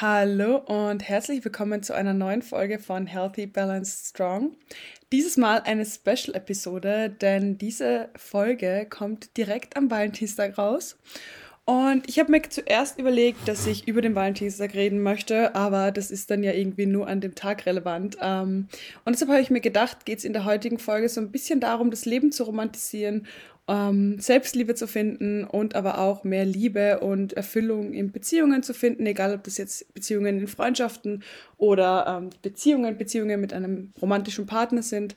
Hallo und herzlich willkommen zu einer neuen Folge von Healthy Balanced Strong. Dieses Mal eine Special-Episode, denn diese Folge kommt direkt am Valentinstag raus. Und ich habe mir zuerst überlegt, dass ich über den Valentinstag reden möchte, aber das ist dann ja irgendwie nur an dem Tag relevant. Ähm, und deshalb habe ich mir gedacht, geht es in der heutigen Folge so ein bisschen darum, das Leben zu romantisieren ähm, Selbstliebe zu finden und aber auch mehr Liebe und Erfüllung in Beziehungen zu finden, egal ob das jetzt Beziehungen in Freundschaften oder ähm, Beziehungen, Beziehungen mit einem romantischen Partner sind.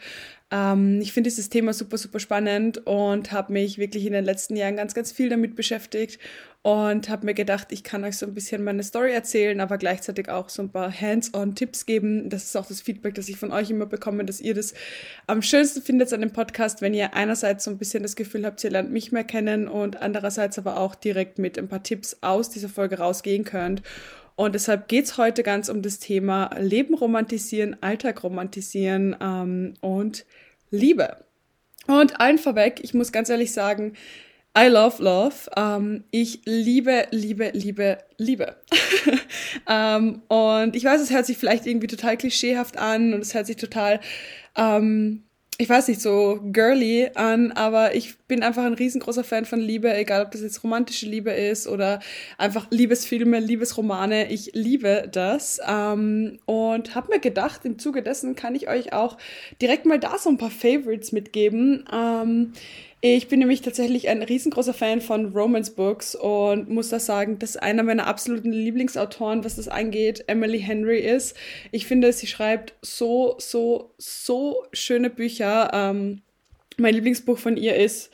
Ähm, ich finde dieses Thema super, super spannend und habe mich wirklich in den letzten Jahren ganz, ganz viel damit beschäftigt und habe mir gedacht, ich kann euch so ein bisschen meine Story erzählen, aber gleichzeitig auch so ein paar Hands-on-Tipps geben. Das ist auch das Feedback, das ich von euch immer bekomme, dass ihr das am schönsten findet an dem Podcast, wenn ihr einerseits so ein bisschen das Gefühl habt, ihr lernt mich mehr kennen und andererseits aber auch direkt mit ein paar Tipps aus dieser Folge rausgehen könnt. Und deshalb geht's heute ganz um das Thema Leben romantisieren, Alltag romantisieren ähm, und Liebe. Und allen vorweg, ich muss ganz ehrlich sagen, I love love. Ähm, ich liebe, liebe, liebe, liebe. ähm, und ich weiß, es hört sich vielleicht irgendwie total klischeehaft an und es hört sich total, ähm, ich weiß nicht, so girly an, aber ich bin einfach ein riesengroßer Fan von Liebe, egal ob das jetzt romantische Liebe ist oder einfach Liebesfilme, Liebesromane. Ich liebe das. Ähm, und habe mir gedacht, im Zuge dessen kann ich euch auch direkt mal da so ein paar Favorites mitgeben. Ähm, ich bin nämlich tatsächlich ein riesengroßer Fan von Romance Books und muss da sagen, dass einer meiner absoluten Lieblingsautoren, was das angeht, Emily Henry ist. Ich finde, sie schreibt so, so, so schöne Bücher. Ähm, mein Lieblingsbuch von ihr ist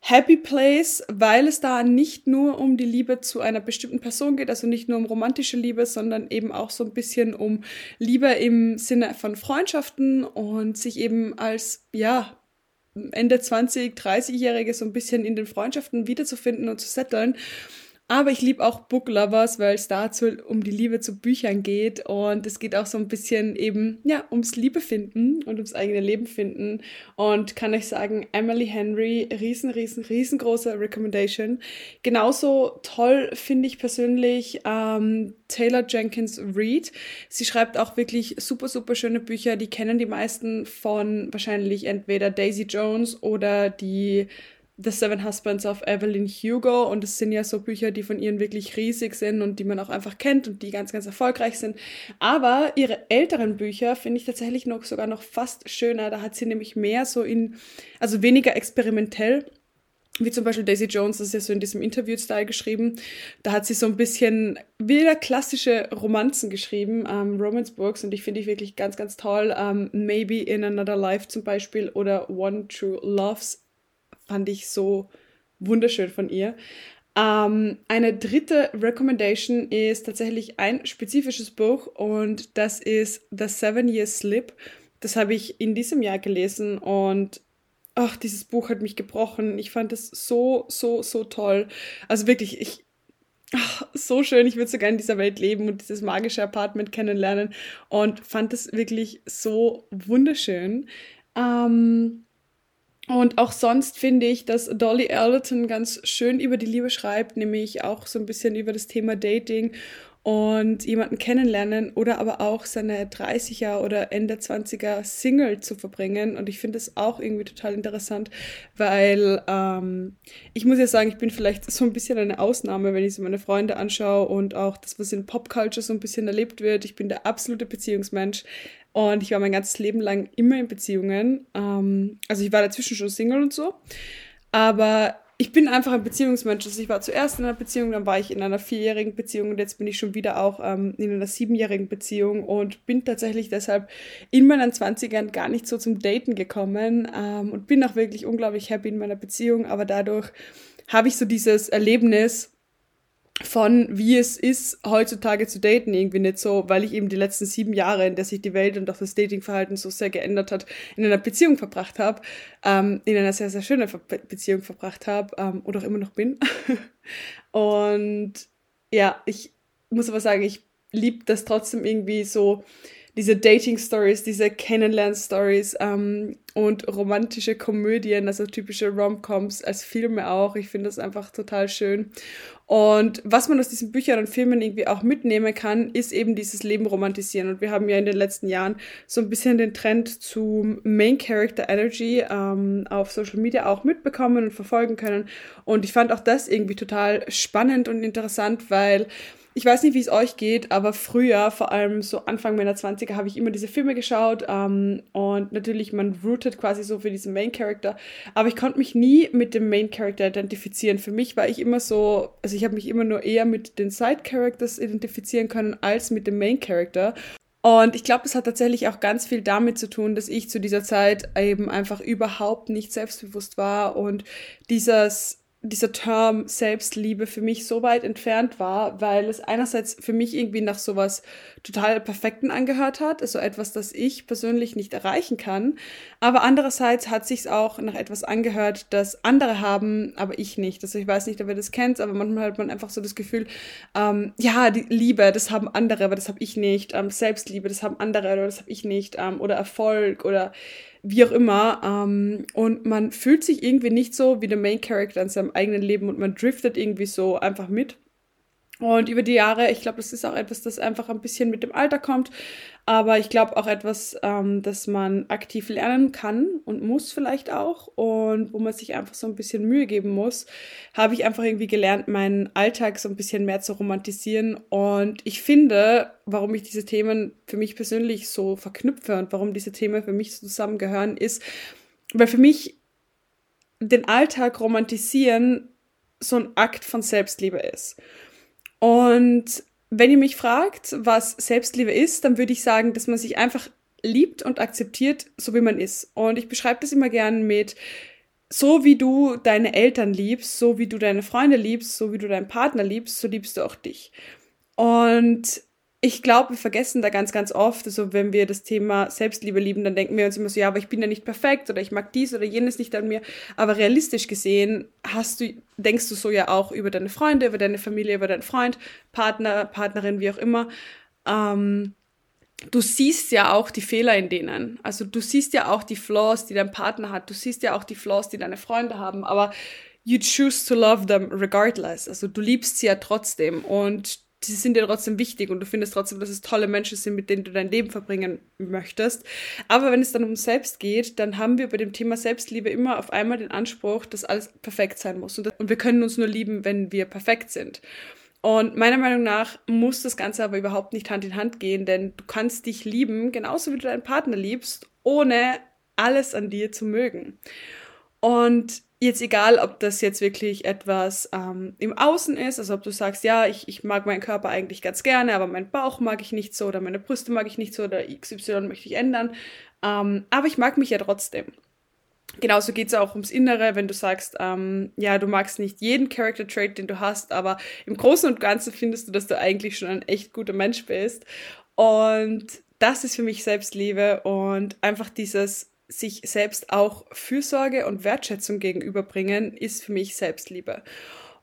Happy Place, weil es da nicht nur um die Liebe zu einer bestimmten Person geht, also nicht nur um romantische Liebe, sondern eben auch so ein bisschen um Liebe im Sinne von Freundschaften und sich eben als, ja, Ende 20, 30-Jährige so ein bisschen in den Freundschaften wiederzufinden und zu setteln. Aber ich liebe auch Book Lovers, weil es dazu um die Liebe zu Büchern geht. Und es geht auch so ein bisschen eben, ja, ums Liebe finden und ums eigene Leben finden. Und kann ich sagen, Emily Henry, riesen, riesen, riesengroße Recommendation. Genauso toll finde ich persönlich ähm, Taylor Jenkins Reid. Sie schreibt auch wirklich super, super schöne Bücher. Die kennen die meisten von wahrscheinlich entweder Daisy Jones oder die The Seven Husbands of Evelyn Hugo und es sind ja so Bücher, die von ihren wirklich riesig sind und die man auch einfach kennt und die ganz, ganz erfolgreich sind. Aber ihre älteren Bücher finde ich tatsächlich noch sogar noch fast schöner. Da hat sie nämlich mehr so in, also weniger experimentell, wie zum Beispiel Daisy Jones, das ist ja so in diesem Interview-Style geschrieben. Da hat sie so ein bisschen wieder klassische Romanzen geschrieben, ähm, Romance-Books, und ich finde ich wirklich ganz, ganz toll. Ähm, Maybe in Another Life zum Beispiel oder One True Loves fand ich so wunderschön von ihr. Ähm, eine dritte Recommendation ist tatsächlich ein spezifisches Buch und das ist The Seven Year Slip. Das habe ich in diesem Jahr gelesen und ach, dieses Buch hat mich gebrochen. Ich fand es so, so, so toll. Also wirklich, ich, ach, so schön. Ich würde so gerne in dieser Welt leben und dieses magische Apartment kennenlernen und fand es wirklich so wunderschön. Ähm, und auch sonst finde ich, dass Dolly Allerton ganz schön über die Liebe schreibt, nämlich auch so ein bisschen über das Thema Dating und jemanden kennenlernen oder aber auch seine 30er oder Ende 20er Single zu verbringen. Und ich finde das auch irgendwie total interessant, weil ähm, ich muss ja sagen, ich bin vielleicht so ein bisschen eine Ausnahme, wenn ich so meine Freunde anschaue und auch das, was in Popculture so ein bisschen erlebt wird. Ich bin der absolute Beziehungsmensch. Und ich war mein ganzes Leben lang immer in Beziehungen. Ähm, also ich war dazwischen schon Single und so. Aber ich bin einfach ein Beziehungsmensch. Also ich war zuerst in einer Beziehung, dann war ich in einer vierjährigen Beziehung und jetzt bin ich schon wieder auch ähm, in einer siebenjährigen Beziehung und bin tatsächlich deshalb in meinen Zwanzigern gar nicht so zum Daten gekommen ähm, und bin auch wirklich unglaublich happy in meiner Beziehung, aber dadurch habe ich so dieses Erlebnis, von wie es ist, heutzutage zu daten, irgendwie nicht so, weil ich eben die letzten sieben Jahre, in der sich die Welt und auch das Datingverhalten so sehr geändert hat, in einer Beziehung verbracht habe, ähm, in einer sehr, sehr schönen Beziehung verbracht habe ähm, oder auch immer noch bin. und ja, ich muss aber sagen, ich liebe das trotzdem irgendwie so, diese Dating-Stories, diese Kennenlern-Stories ähm, und romantische Komödien, also typische Rom-Coms als Filme auch. Ich finde das einfach total schön. Und was man aus diesen Büchern und Filmen irgendwie auch mitnehmen kann, ist eben dieses Leben romantisieren. Und wir haben ja in den letzten Jahren so ein bisschen den Trend zum Main Character Energy ähm, auf Social Media auch mitbekommen und verfolgen können. Und ich fand auch das irgendwie total spannend und interessant, weil ich weiß nicht, wie es euch geht, aber früher, vor allem so Anfang meiner 20er, habe ich immer diese Filme geschaut ähm, und natürlich, man rootet quasi so für diesen Main Character, aber ich konnte mich nie mit dem Main Character identifizieren. Für mich war ich immer so, also ich habe mich immer nur eher mit den Side Characters identifizieren können als mit dem Main Character. Und ich glaube, es hat tatsächlich auch ganz viel damit zu tun, dass ich zu dieser Zeit eben einfach überhaupt nicht selbstbewusst war und dieses dieser Term Selbstliebe für mich so weit entfernt war, weil es einerseits für mich irgendwie nach sowas total Perfekten angehört hat, also etwas, das ich persönlich nicht erreichen kann, aber andererseits hat sich's auch nach etwas angehört, das andere haben, aber ich nicht. Also ich weiß nicht, ob ihr das kennt, aber manchmal hat man einfach so das Gefühl, ähm, ja, die Liebe, das haben andere, aber das habe ich nicht. Ähm, Selbstliebe, das haben andere, aber das habe ich nicht. Ähm, oder Erfolg oder wie auch immer. Ähm, und man fühlt sich irgendwie nicht so wie der Main Character in seinem eigenen Leben und man driftet irgendwie so einfach mit. Und über die Jahre, ich glaube, das ist auch etwas, das einfach ein bisschen mit dem Alter kommt, aber ich glaube auch etwas, ähm, das man aktiv lernen kann und muss vielleicht auch und wo man sich einfach so ein bisschen Mühe geben muss, habe ich einfach irgendwie gelernt, meinen Alltag so ein bisschen mehr zu romantisieren. Und ich finde, warum ich diese Themen für mich persönlich so verknüpfe und warum diese Themen für mich so zusammengehören, ist, weil für mich den Alltag romantisieren so ein Akt von Selbstliebe ist. Und wenn ihr mich fragt, was Selbstliebe ist, dann würde ich sagen, dass man sich einfach liebt und akzeptiert, so wie man ist. Und ich beschreibe das immer gern mit, so wie du deine Eltern liebst, so wie du deine Freunde liebst, so wie du deinen Partner liebst, so liebst du auch dich. Und ich glaube, wir vergessen da ganz, ganz oft, also wenn wir das Thema Selbstliebe lieben, dann denken wir uns immer so, ja, aber ich bin ja nicht perfekt oder ich mag dies oder jenes nicht an mir. Aber realistisch gesehen hast du, denkst du so ja auch über deine Freunde, über deine Familie, über deinen Freund, Partner, Partnerin, wie auch immer. Ähm, du siehst ja auch die Fehler in denen. Also du siehst ja auch die Flaws, die dein Partner hat. Du siehst ja auch die Flaws, die deine Freunde haben. Aber you choose to love them regardless. Also du liebst sie ja trotzdem. Und sie sind dir trotzdem wichtig und du findest trotzdem, dass es tolle Menschen sind, mit denen du dein Leben verbringen möchtest. Aber wenn es dann um Selbst geht, dann haben wir bei dem Thema Selbstliebe immer auf einmal den Anspruch, dass alles perfekt sein muss. Und, wir können uns nur lieben, wenn wir perfekt sind. Und meiner Meinung nach muss das Ganze aber überhaupt nicht Hand in Hand gehen, denn du kannst dich lieben, genauso wie du deinen Partner liebst, ohne alles an dir zu mögen. Und jetzt egal, ob das jetzt wirklich etwas ähm, im Außen ist, also ob du sagst, ja, ich, ich mag meinen Körper eigentlich ganz gerne, aber meinen Bauch mag ich nicht so oder meine Brüste mag ich nicht so oder XY möchte ich ändern, ähm, aber ich mag mich ja trotzdem. Genauso geht es auch ums Innere, wenn du sagst, ähm, ja, du magst nicht jeden Character Trait, den du hast, aber im Großen und Ganzen findest du, dass du eigentlich schon ein echt guter Mensch bist. Und das ist für mich Selbstliebe und einfach dieses sich selbst auch Fürsorge und Wertschätzung gegenüberbringen, ist für mich Selbstliebe.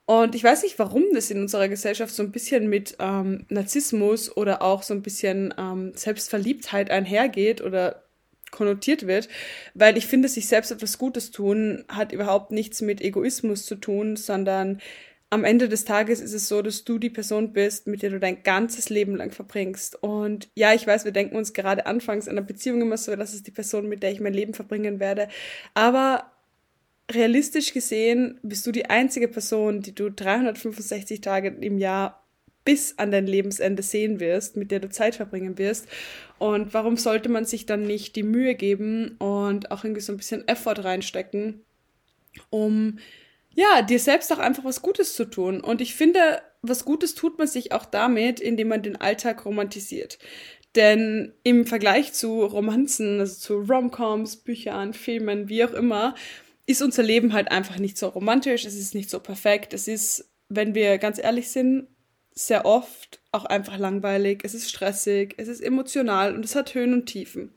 Und ich weiß nicht, warum das in unserer Gesellschaft so ein bisschen mit ähm, Narzissmus oder auch so ein bisschen ähm, Selbstverliebtheit einhergeht oder konnotiert wird, weil ich finde, sich selbst etwas Gutes tun hat überhaupt nichts mit Egoismus zu tun, sondern am Ende des Tages ist es so, dass du die Person bist, mit der du dein ganzes Leben lang verbringst. Und ja, ich weiß, wir denken uns gerade anfangs in einer Beziehung immer so, das ist die Person, mit der ich mein Leben verbringen werde. Aber realistisch gesehen bist du die einzige Person, die du 365 Tage im Jahr bis an dein Lebensende sehen wirst, mit der du Zeit verbringen wirst. Und warum sollte man sich dann nicht die Mühe geben und auch irgendwie so ein bisschen Effort reinstecken, um ja, dir selbst auch einfach was Gutes zu tun. Und ich finde, was Gutes tut man sich auch damit, indem man den Alltag romantisiert. Denn im Vergleich zu Romanzen, also zu Romcoms, Büchern, Filmen, wie auch immer, ist unser Leben halt einfach nicht so romantisch, es ist nicht so perfekt, es ist, wenn wir ganz ehrlich sind, sehr oft auch einfach langweilig, es ist stressig, es ist emotional und es hat Höhen und Tiefen.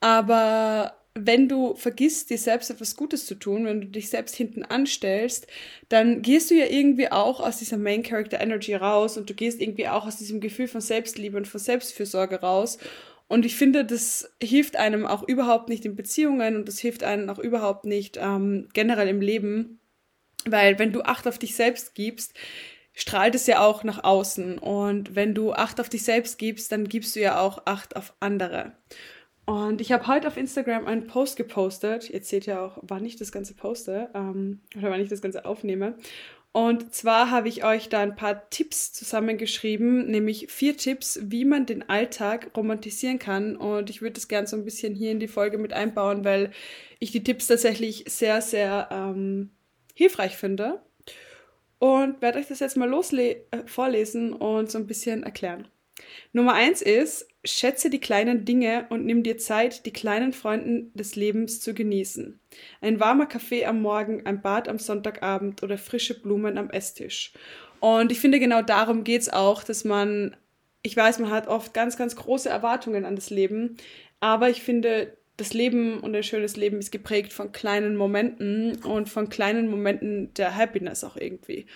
Aber wenn du vergisst, dir selbst etwas Gutes zu tun, wenn du dich selbst hinten anstellst, dann gehst du ja irgendwie auch aus dieser Main Character Energy raus und du gehst irgendwie auch aus diesem Gefühl von Selbstliebe und von Selbstfürsorge raus. Und ich finde, das hilft einem auch überhaupt nicht in Beziehungen und das hilft einem auch überhaupt nicht ähm, generell im Leben, weil wenn du Acht auf dich selbst gibst, strahlt es ja auch nach außen. Und wenn du Acht auf dich selbst gibst, dann gibst du ja auch Acht auf andere. Und ich habe heute auf Instagram einen Post gepostet. Jetzt seht ihr auch, wann ich das Ganze poste ähm, oder wann ich das Ganze aufnehme. Und zwar habe ich euch da ein paar Tipps zusammengeschrieben, nämlich vier Tipps, wie man den Alltag romantisieren kann. Und ich würde das gerne so ein bisschen hier in die Folge mit einbauen, weil ich die Tipps tatsächlich sehr, sehr ähm, hilfreich finde. Und werde euch das jetzt mal losle äh, vorlesen und so ein bisschen erklären. Nummer eins ist, schätze die kleinen Dinge und nimm dir Zeit, die kleinen Freuden des Lebens zu genießen. Ein warmer Kaffee am Morgen, ein Bad am Sonntagabend oder frische Blumen am Esstisch. Und ich finde, genau darum geht es auch, dass man, ich weiß, man hat oft ganz, ganz große Erwartungen an das Leben, aber ich finde, das Leben und ein schönes Leben ist geprägt von kleinen Momenten und von kleinen Momenten der Happiness auch irgendwie.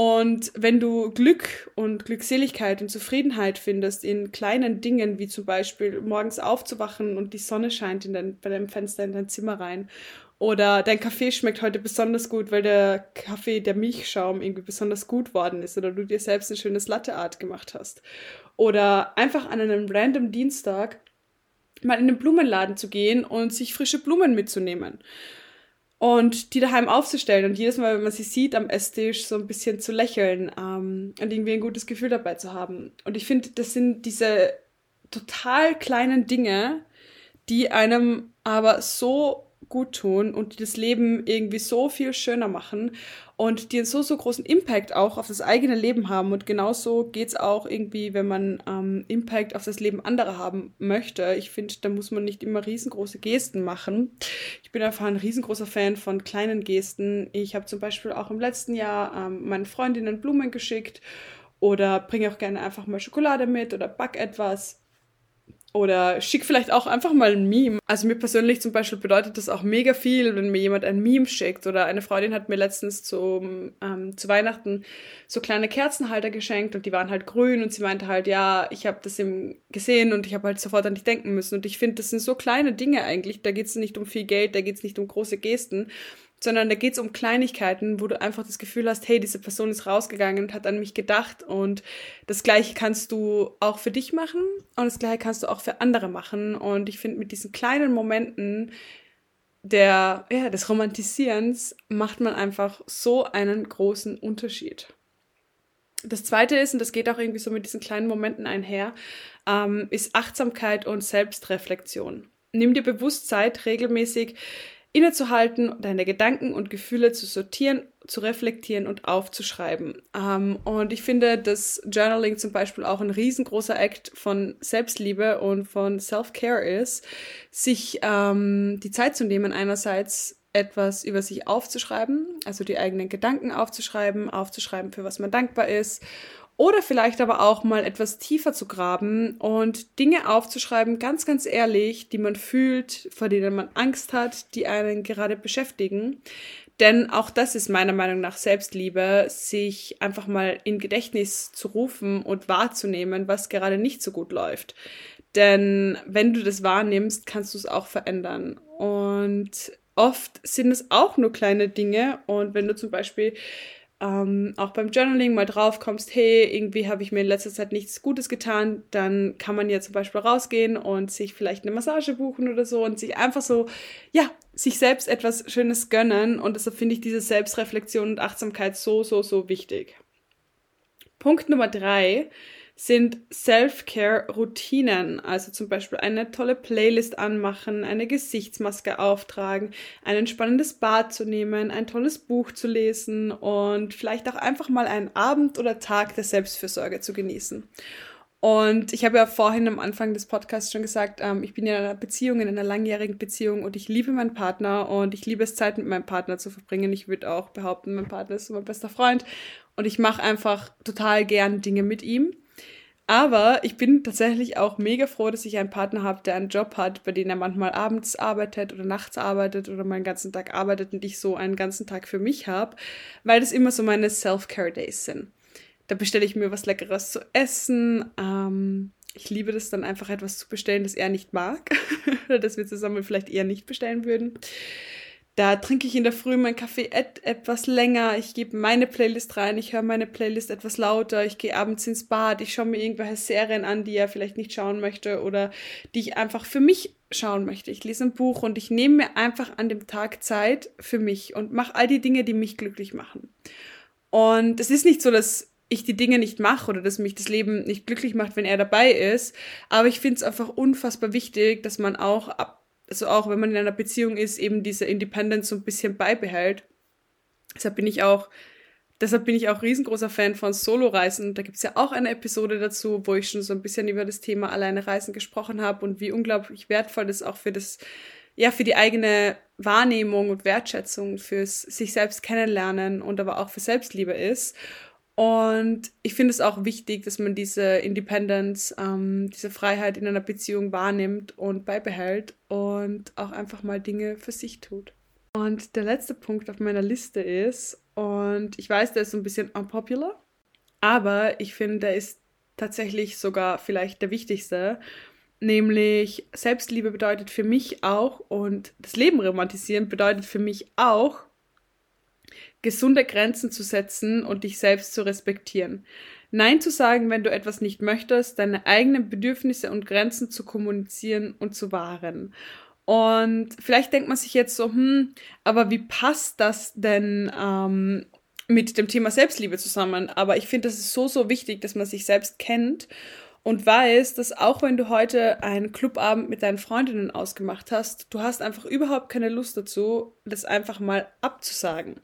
Und wenn du Glück und Glückseligkeit und Zufriedenheit findest in kleinen Dingen, wie zum Beispiel morgens aufzuwachen und die Sonne scheint in dein, bei deinem Fenster in dein Zimmer rein, oder dein Kaffee schmeckt heute besonders gut, weil der Kaffee, der Milchschaum irgendwie besonders gut worden ist, oder du dir selbst ein schönes Latteart gemacht hast. Oder einfach an einem random Dienstag mal in den Blumenladen zu gehen und sich frische Blumen mitzunehmen und die daheim aufzustellen und jedes Mal, wenn man sie sieht am Esstisch, so ein bisschen zu lächeln ähm, und irgendwie ein gutes Gefühl dabei zu haben. Und ich finde, das sind diese total kleinen Dinge, die einem aber so gut tun und die das Leben irgendwie so viel schöner machen und die einen so, so großen Impact auch auf das eigene Leben haben. Und genauso geht's auch irgendwie, wenn man ähm, Impact auf das Leben anderer haben möchte. Ich finde, da muss man nicht immer riesengroße Gesten machen. Ich bin einfach ein riesengroßer Fan von kleinen Gesten. Ich habe zum Beispiel auch im letzten Jahr ähm, meinen Freundinnen Blumen geschickt oder bringe auch gerne einfach mal Schokolade mit oder back etwas. Oder schick vielleicht auch einfach mal ein Meme. Also mir persönlich zum Beispiel bedeutet das auch mega viel, wenn mir jemand ein Meme schickt. Oder eine Freundin hat mir letztens zum, ähm, zu Weihnachten so kleine Kerzenhalter geschenkt und die waren halt grün und sie meinte halt, ja, ich habe das eben gesehen und ich habe halt sofort an dich denken müssen. Und ich finde, das sind so kleine Dinge eigentlich. Da geht es nicht um viel Geld, da geht es nicht um große Gesten, sondern da geht es um Kleinigkeiten, wo du einfach das Gefühl hast, hey, diese Person ist rausgegangen und hat an mich gedacht und das gleiche kannst du auch für dich machen und das gleiche kannst du auch für andere machen und ich finde mit diesen kleinen Momenten der ja, des Romantisierens macht man einfach so einen großen Unterschied. Das zweite ist, und das geht auch irgendwie so mit diesen kleinen Momenten einher, ähm, ist Achtsamkeit und Selbstreflexion. Nimm dir bewusst Zeit, regelmäßig innezuhalten, deine Gedanken und Gefühle zu sortieren, zu reflektieren und aufzuschreiben. Ähm, und ich finde, dass Journaling zum Beispiel auch ein riesengroßer Act von Selbstliebe und von Self-Care ist, sich ähm, die Zeit zu nehmen, einerseits etwas über sich aufzuschreiben, also die eigenen Gedanken aufzuschreiben, aufzuschreiben, für was man dankbar ist oder vielleicht aber auch mal etwas tiefer zu graben und Dinge aufzuschreiben, ganz, ganz ehrlich, die man fühlt, vor denen man Angst hat, die einen gerade beschäftigen. Denn auch das ist meiner Meinung nach Selbstliebe, sich einfach mal in Gedächtnis zu rufen und wahrzunehmen, was gerade nicht so gut läuft. Denn wenn du das wahrnimmst, kannst du es auch verändern. Und oft sind es auch nur kleine Dinge. Und wenn du zum Beispiel ähm, auch beim Journaling mal drauf kommst, hey, irgendwie habe ich mir in letzter Zeit nichts Gutes getan, dann kann man ja zum Beispiel rausgehen und sich vielleicht eine Massage buchen oder so und sich einfach so, ja, sich selbst etwas Schönes gönnen. Und deshalb finde ich diese Selbstreflexion und Achtsamkeit so, so, so wichtig. Punkt Nummer drei sind Self-Care-Routinen, also zum Beispiel eine tolle Playlist anmachen, eine Gesichtsmaske auftragen, ein entspannendes Bad zu nehmen, ein tolles Buch zu lesen und vielleicht auch einfach mal einen Abend oder Tag der Selbstfürsorge zu genießen. Und ich habe ja vorhin am Anfang des Podcasts schon gesagt, ähm, ich bin in einer Beziehung, in einer langjährigen Beziehung und ich liebe meinen Partner und ich liebe es, Zeit mit meinem Partner zu verbringen. Ich würde auch behaupten, mein Partner ist mein bester Freund und ich mache einfach total gern Dinge mit ihm. Aber ich bin tatsächlich auch mega froh, dass ich einen Partner habe, der einen Job hat, bei dem er manchmal abends arbeitet oder nachts arbeitet oder mal einen ganzen Tag arbeitet und ich so einen ganzen Tag für mich habe, weil das immer so meine Self-Care-Days sind. Da bestelle ich mir was Leckeres zu essen. Ähm, ich liebe das dann einfach etwas zu bestellen, das er nicht mag oder das wir zusammen vielleicht eher nicht bestellen würden. Da trinke ich in der Früh meinen Kaffee et etwas länger. Ich gebe meine Playlist rein. Ich höre meine Playlist etwas lauter. Ich gehe abends ins Bad. Ich schaue mir irgendwelche Serien an, die er vielleicht nicht schauen möchte oder die ich einfach für mich schauen möchte. Ich lese ein Buch und ich nehme mir einfach an dem Tag Zeit für mich und mache all die Dinge, die mich glücklich machen. Und es ist nicht so, dass ich die Dinge nicht mache oder dass mich das Leben nicht glücklich macht, wenn er dabei ist. Aber ich finde es einfach unfassbar wichtig, dass man auch ab, also auch wenn man in einer Beziehung ist, eben diese Independence so ein bisschen beibehält. Deshalb bin ich auch, deshalb bin ich auch riesengroßer Fan von Solo-Reisen. Da gibt's ja auch eine Episode dazu, wo ich schon so ein bisschen über das Thema alleine Reisen gesprochen habe und wie unglaublich wertvoll das auch für das, ja, für die eigene Wahrnehmung und Wertschätzung fürs sich selbst kennenlernen und aber auch für Selbstliebe ist. Und ich finde es auch wichtig, dass man diese Independence, ähm, diese Freiheit in einer Beziehung wahrnimmt und beibehält und auch einfach mal Dinge für sich tut. Und der letzte Punkt auf meiner Liste ist, und ich weiß, der ist ein bisschen unpopular, aber ich finde, der ist tatsächlich sogar vielleicht der wichtigste. Nämlich Selbstliebe bedeutet für mich auch und das Leben romantisieren bedeutet für mich auch, gesunde Grenzen zu setzen und dich selbst zu respektieren. Nein zu sagen, wenn du etwas nicht möchtest, deine eigenen Bedürfnisse und Grenzen zu kommunizieren und zu wahren. Und vielleicht denkt man sich jetzt so, hm, aber wie passt das denn ähm, mit dem Thema Selbstliebe zusammen? Aber ich finde, das ist so, so wichtig, dass man sich selbst kennt und weiß, dass auch wenn du heute einen Clubabend mit deinen Freundinnen ausgemacht hast, du hast einfach überhaupt keine Lust dazu, das einfach mal abzusagen.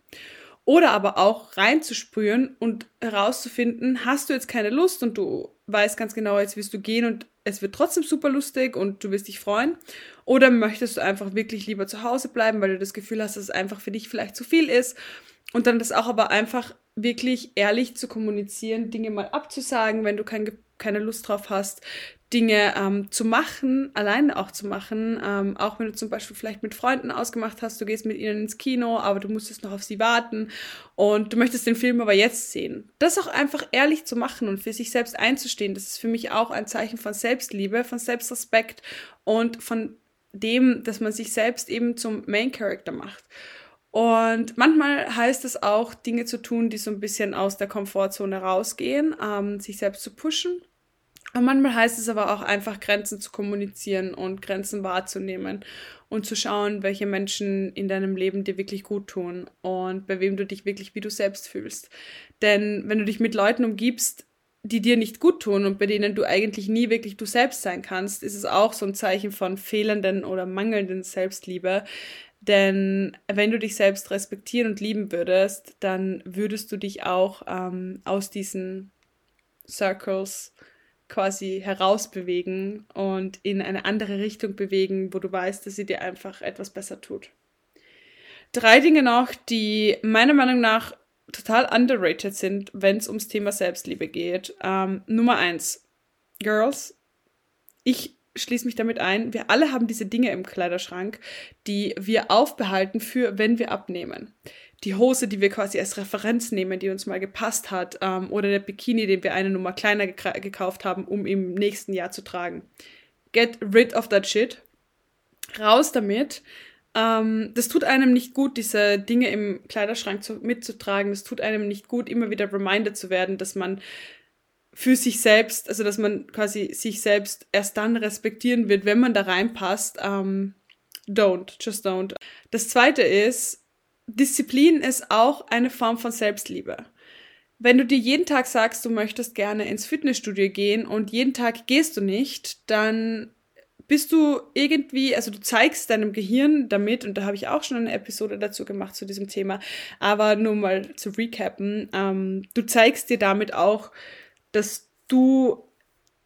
Oder aber auch reinzuspüren und herauszufinden, hast du jetzt keine Lust und du weißt ganz genau, jetzt wirst du gehen und es wird trotzdem super lustig und du wirst dich freuen. Oder möchtest du einfach wirklich lieber zu Hause bleiben, weil du das Gefühl hast, dass es einfach für dich vielleicht zu viel ist. Und dann das auch aber einfach wirklich ehrlich zu kommunizieren, Dinge mal abzusagen, wenn du kein keine Lust drauf hast, Dinge ähm, zu machen, alleine auch zu machen, ähm, auch wenn du zum Beispiel vielleicht mit Freunden ausgemacht hast, du gehst mit ihnen ins Kino, aber du musstest noch auf sie warten und du möchtest den Film aber jetzt sehen. Das auch einfach ehrlich zu machen und für sich selbst einzustehen, das ist für mich auch ein Zeichen von Selbstliebe, von Selbstrespekt und von dem, dass man sich selbst eben zum Main Character macht. Und manchmal heißt es auch, Dinge zu tun, die so ein bisschen aus der Komfortzone rausgehen, ähm, sich selbst zu pushen. Und manchmal heißt es aber auch einfach, Grenzen zu kommunizieren und Grenzen wahrzunehmen und zu schauen, welche Menschen in deinem Leben dir wirklich gut tun und bei wem du dich wirklich wie du selbst fühlst. Denn wenn du dich mit Leuten umgibst, die dir nicht gut tun und bei denen du eigentlich nie wirklich du selbst sein kannst, ist es auch so ein Zeichen von fehlenden oder mangelnden Selbstliebe, denn wenn du dich selbst respektieren und lieben würdest, dann würdest du dich auch ähm, aus diesen Circles quasi herausbewegen und in eine andere Richtung bewegen, wo du weißt, dass sie dir einfach etwas besser tut. Drei Dinge noch, die meiner Meinung nach total underrated sind, wenn es ums Thema Selbstliebe geht. Ähm, Nummer eins, Girls, ich schließe mich damit ein, wir alle haben diese Dinge im Kleiderschrank, die wir aufbehalten für, wenn wir abnehmen. Die Hose, die wir quasi als Referenz nehmen, die uns mal gepasst hat, ähm, oder der Bikini, den wir eine Nummer kleiner gekauft haben, um im nächsten Jahr zu tragen. Get rid of that shit. Raus damit. Ähm, das tut einem nicht gut, diese Dinge im Kleiderschrank zu, mitzutragen. Das tut einem nicht gut, immer wieder reminded zu werden, dass man für sich selbst, also dass man quasi sich selbst erst dann respektieren wird, wenn man da reinpasst. Ähm, don't, just don't. Das zweite ist, Disziplin ist auch eine Form von Selbstliebe. Wenn du dir jeden Tag sagst, du möchtest gerne ins Fitnessstudio gehen und jeden Tag gehst du nicht, dann bist du irgendwie, also du zeigst deinem Gehirn damit, und da habe ich auch schon eine Episode dazu gemacht zu diesem Thema, aber nur mal zu recappen, ähm, du zeigst dir damit auch, dass du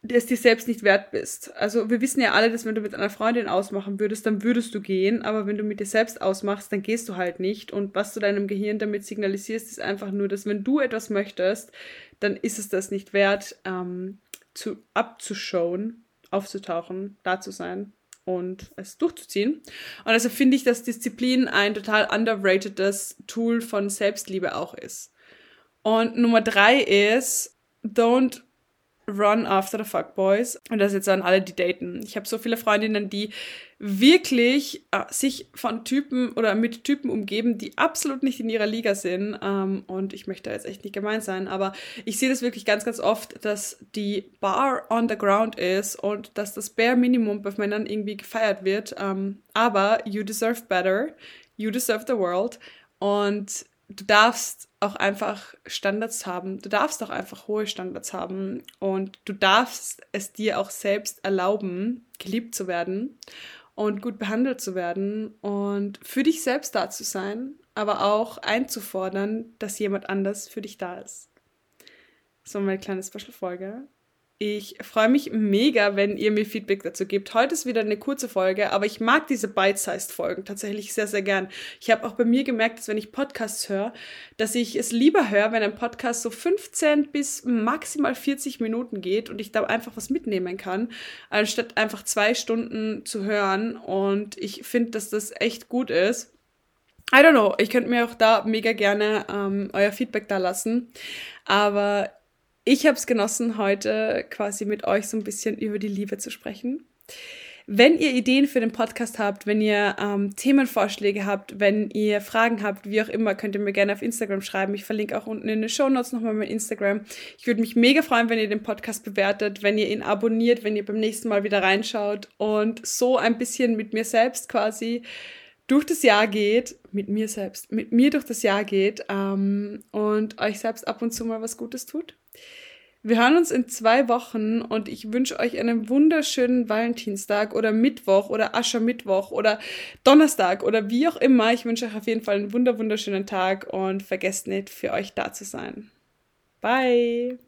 es dir selbst nicht wert bist. Also wir wissen ja alle, dass wenn du mit einer Freundin ausmachen würdest, dann würdest du gehen, aber wenn du mit dir selbst ausmachst, dann gehst du halt nicht. Und was du deinem Gehirn damit signalisierst, ist einfach nur, dass wenn du etwas möchtest, dann ist es das nicht wert, ähm, zu abzuschauen, aufzutauchen, da zu sein und es durchzuziehen. Und also finde ich, dass Disziplin ein total underratedes Tool von Selbstliebe auch ist. Und Nummer drei ist, don't run after the fuckboys. Und das jetzt an alle, die daten. Ich habe so viele Freundinnen, die wirklich äh, sich von Typen oder mit Typen umgeben, die absolut nicht in ihrer Liga sind. Ähm, und ich möchte jetzt echt nicht gemein sein, aber ich sehe das wirklich ganz, ganz oft, dass die Bar on the ground ist und dass das Bare Minimum bei Männern irgendwie gefeiert wird. Ähm, aber you deserve better. You deserve the world. Und du darfst auch einfach Standards haben. Du darfst auch einfach hohe Standards haben und du darfst es dir auch selbst erlauben, geliebt zu werden und gut behandelt zu werden und für dich selbst da zu sein, aber auch einzufordern, dass jemand anders für dich da ist. So meine kleine Special-Folge. Ich freue mich mega, wenn ihr mir Feedback dazu gebt. Heute ist wieder eine kurze Folge, aber ich mag diese Bite-Sized-Folgen tatsächlich sehr, sehr gern. Ich habe auch bei mir gemerkt, dass wenn ich Podcasts höre, dass ich es lieber höre, wenn ein Podcast so 15 bis maximal 40 Minuten geht und ich da einfach was mitnehmen kann, anstatt einfach zwei Stunden zu hören. Und ich finde, dass das echt gut ist. I don't know, ich könnte mir auch da mega gerne ähm, euer Feedback da lassen. Aber ich habe es genossen, heute quasi mit euch so ein bisschen über die Liebe zu sprechen. Wenn ihr Ideen für den Podcast habt, wenn ihr ähm, Themenvorschläge habt, wenn ihr Fragen habt, wie auch immer, könnt ihr mir gerne auf Instagram schreiben. Ich verlinke auch unten in den Show Notes nochmal mein Instagram. Ich würde mich mega freuen, wenn ihr den Podcast bewertet, wenn ihr ihn abonniert, wenn ihr beim nächsten Mal wieder reinschaut und so ein bisschen mit mir selbst quasi durch das Jahr geht, mit mir selbst, mit mir durch das Jahr geht ähm, und euch selbst ab und zu mal was Gutes tut. Wir hören uns in zwei Wochen und ich wünsche euch einen wunderschönen Valentinstag oder Mittwoch oder Aschermittwoch oder Donnerstag oder wie auch immer. Ich wünsche euch auf jeden Fall einen wunder wunderschönen Tag und vergesst nicht, für euch da zu sein. Bye!